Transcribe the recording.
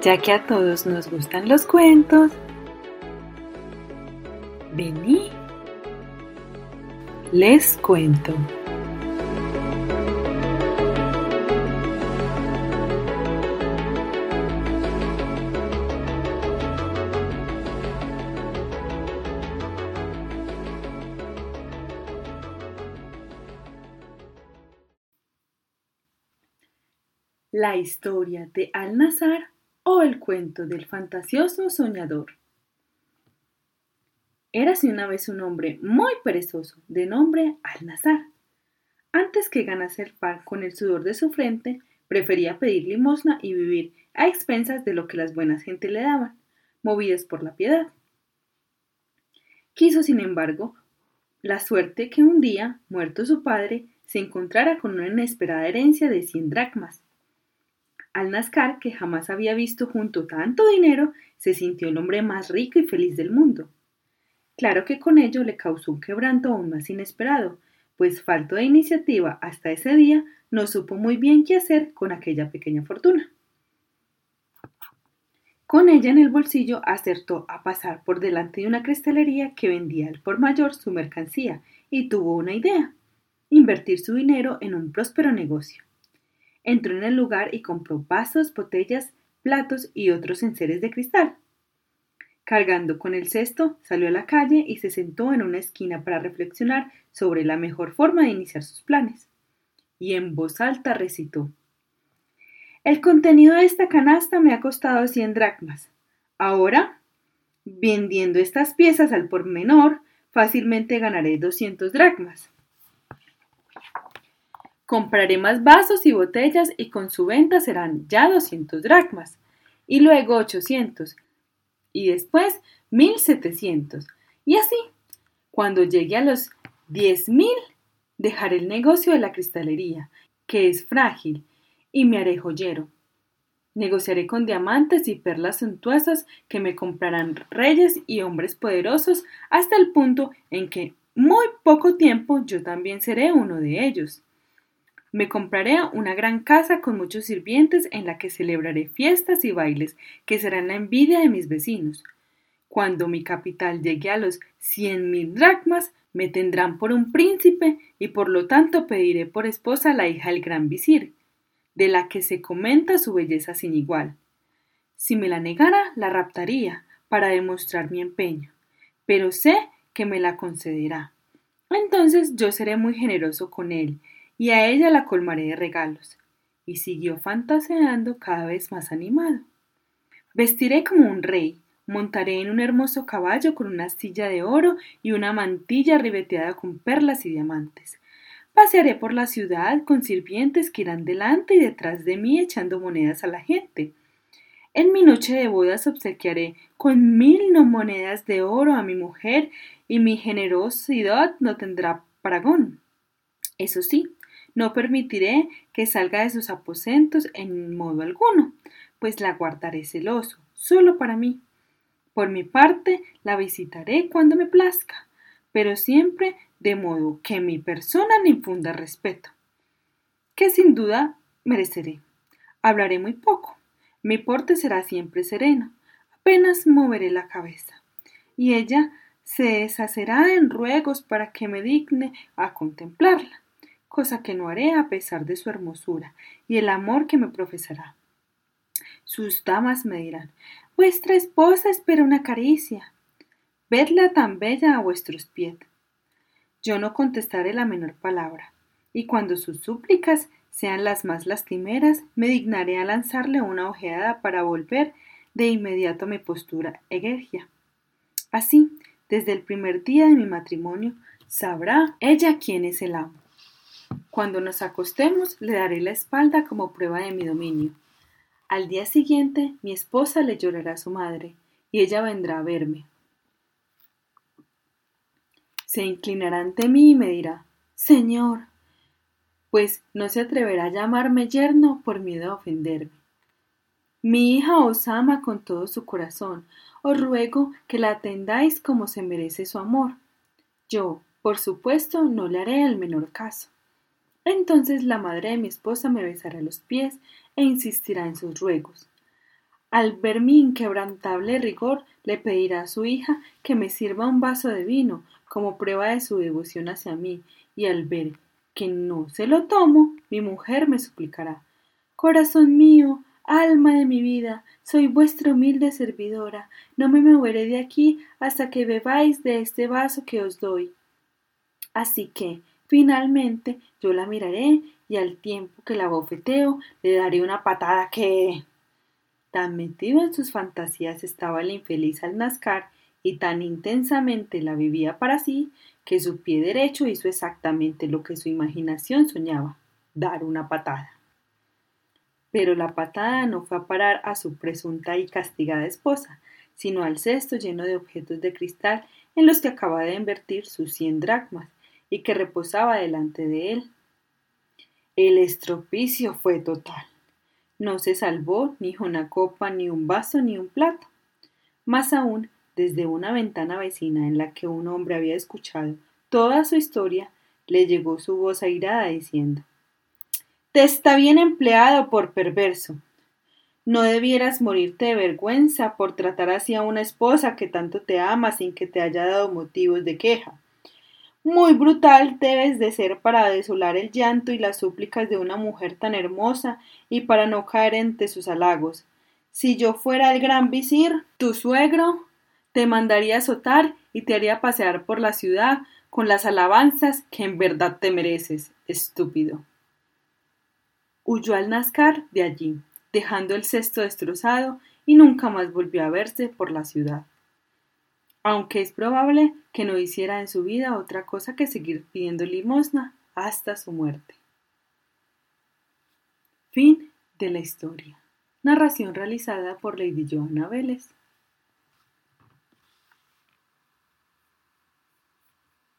Ya que a todos nos gustan los cuentos, vení, les cuento. La historia de Al-Nazar o el cuento del fantasioso soñador. Érase una vez un hombre muy perezoso, de nombre Al-Nazar. Antes que ganase el pan con el sudor de su frente, prefería pedir limosna y vivir a expensas de lo que las buenas gentes le daban, movidas por la piedad. Quiso, sin embargo, la suerte que un día, muerto su padre, se encontrara con una inesperada herencia de cien dracmas, al Nazcar, que jamás había visto junto tanto dinero, se sintió el hombre más rico y feliz del mundo. Claro que con ello le causó un quebranto aún más inesperado, pues falto de iniciativa hasta ese día no supo muy bien qué hacer con aquella pequeña fortuna. Con ella en el bolsillo acertó a pasar por delante de una cristalería que vendía al por mayor su mercancía y tuvo una idea, invertir su dinero en un próspero negocio. Entró en el lugar y compró vasos, botellas, platos y otros enseres de cristal. Cargando con el cesto, salió a la calle y se sentó en una esquina para reflexionar sobre la mejor forma de iniciar sus planes. Y en voz alta recitó El contenido de esta canasta me ha costado cien dracmas. Ahora, vendiendo estas piezas al por menor, fácilmente ganaré doscientos dracmas. Compraré más vasos y botellas y con su venta serán ya 200 dracmas, y luego 800, y después 1700, y así. Cuando llegue a los 10.000, dejaré el negocio de la cristalería, que es frágil, y me haré joyero. Negociaré con diamantes y perlas suntuosas que me comprarán reyes y hombres poderosos hasta el punto en que muy poco tiempo yo también seré uno de ellos. Me compraré una gran casa con muchos sirvientes en la que celebraré fiestas y bailes que serán la envidia de mis vecinos. Cuando mi capital llegue a los cien mil dracmas, me tendrán por un príncipe y por lo tanto pediré por esposa a la hija del gran visir, de la que se comenta su belleza sin igual. Si me la negara, la raptaría para demostrar mi empeño, pero sé que me la concederá. Entonces yo seré muy generoso con él y a ella la colmaré de regalos. Y siguió fantaseando cada vez más animado. Vestiré como un rey, montaré en un hermoso caballo con una silla de oro y una mantilla ribeteada con perlas y diamantes. Pasearé por la ciudad con sirvientes que irán delante y detrás de mí echando monedas a la gente. En mi noche de bodas obsequiaré con mil no monedas de oro a mi mujer y mi generosidad no tendrá paragón. Eso sí, no permitiré que salga de sus aposentos en modo alguno, pues la guardaré celoso, solo para mí. Por mi parte, la visitaré cuando me plazca, pero siempre de modo que mi persona le infunda respeto, que sin duda mereceré. Hablaré muy poco, mi porte será siempre sereno, apenas moveré la cabeza, y ella se deshacerá en ruegos para que me digne a contemplarla cosa que no haré a pesar de su hermosura y el amor que me profesará. Sus damas me dirán Vuestra esposa espera una caricia. Vedla tan bella a vuestros pies. Yo no contestaré la menor palabra, y cuando sus súplicas sean las más lastimeras, me dignaré a lanzarle una ojeada para volver de inmediato a mi postura egergia. Así, desde el primer día de mi matrimonio, sabrá ella quién es el amo. Cuando nos acostemos le daré la espalda como prueba de mi dominio. Al día siguiente mi esposa le llorará a su madre, y ella vendrá a verme. Se inclinará ante mí y me dirá Señor, pues no se atreverá a llamarme yerno por miedo a ofenderme. Mi hija os ama con todo su corazón, os ruego que la atendáis como se merece su amor. Yo, por supuesto, no le haré el menor caso. Entonces la madre de mi esposa me besará los pies e insistirá en sus ruegos. Al ver mi inquebrantable rigor, le pedirá a su hija que me sirva un vaso de vino como prueba de su devoción hacia mí, y al ver que no se lo tomo, mi mujer me suplicará Corazón mío, alma de mi vida, soy vuestra humilde servidora, no me moveré de aquí hasta que bebáis de este vaso que os doy. Así que, finalmente, yo la miraré y al tiempo que la bofeteo, le daré una patada que. Tan metido en sus fantasías estaba el infeliz al nazcar y tan intensamente la vivía para sí, que su pie derecho hizo exactamente lo que su imaginación soñaba, dar una patada. Pero la patada no fue a parar a su presunta y castigada esposa, sino al cesto lleno de objetos de cristal en los que acababa de invertir sus cien dracmas y que reposaba delante de él. El estropicio fue total. No se salvó ni una copa, ni un vaso, ni un plato. Más aún, desde una ventana vecina en la que un hombre había escuchado toda su historia, le llegó su voz airada diciendo Te está bien empleado por perverso. No debieras morirte de vergüenza por tratar así a una esposa que tanto te ama sin que te haya dado motivos de queja. Muy brutal debes de ser para desolar el llanto y las súplicas de una mujer tan hermosa y para no caer entre sus halagos. Si yo fuera el gran visir, tu suegro, te mandaría azotar y te haría pasear por la ciudad con las alabanzas que en verdad te mereces, estúpido. Huyó al Nazcar de allí, dejando el cesto destrozado y nunca más volvió a verse por la ciudad aunque es probable que no hiciera en su vida otra cosa que seguir pidiendo limosna hasta su muerte. Fin de la historia. Narración realizada por Lady Joanna Vélez.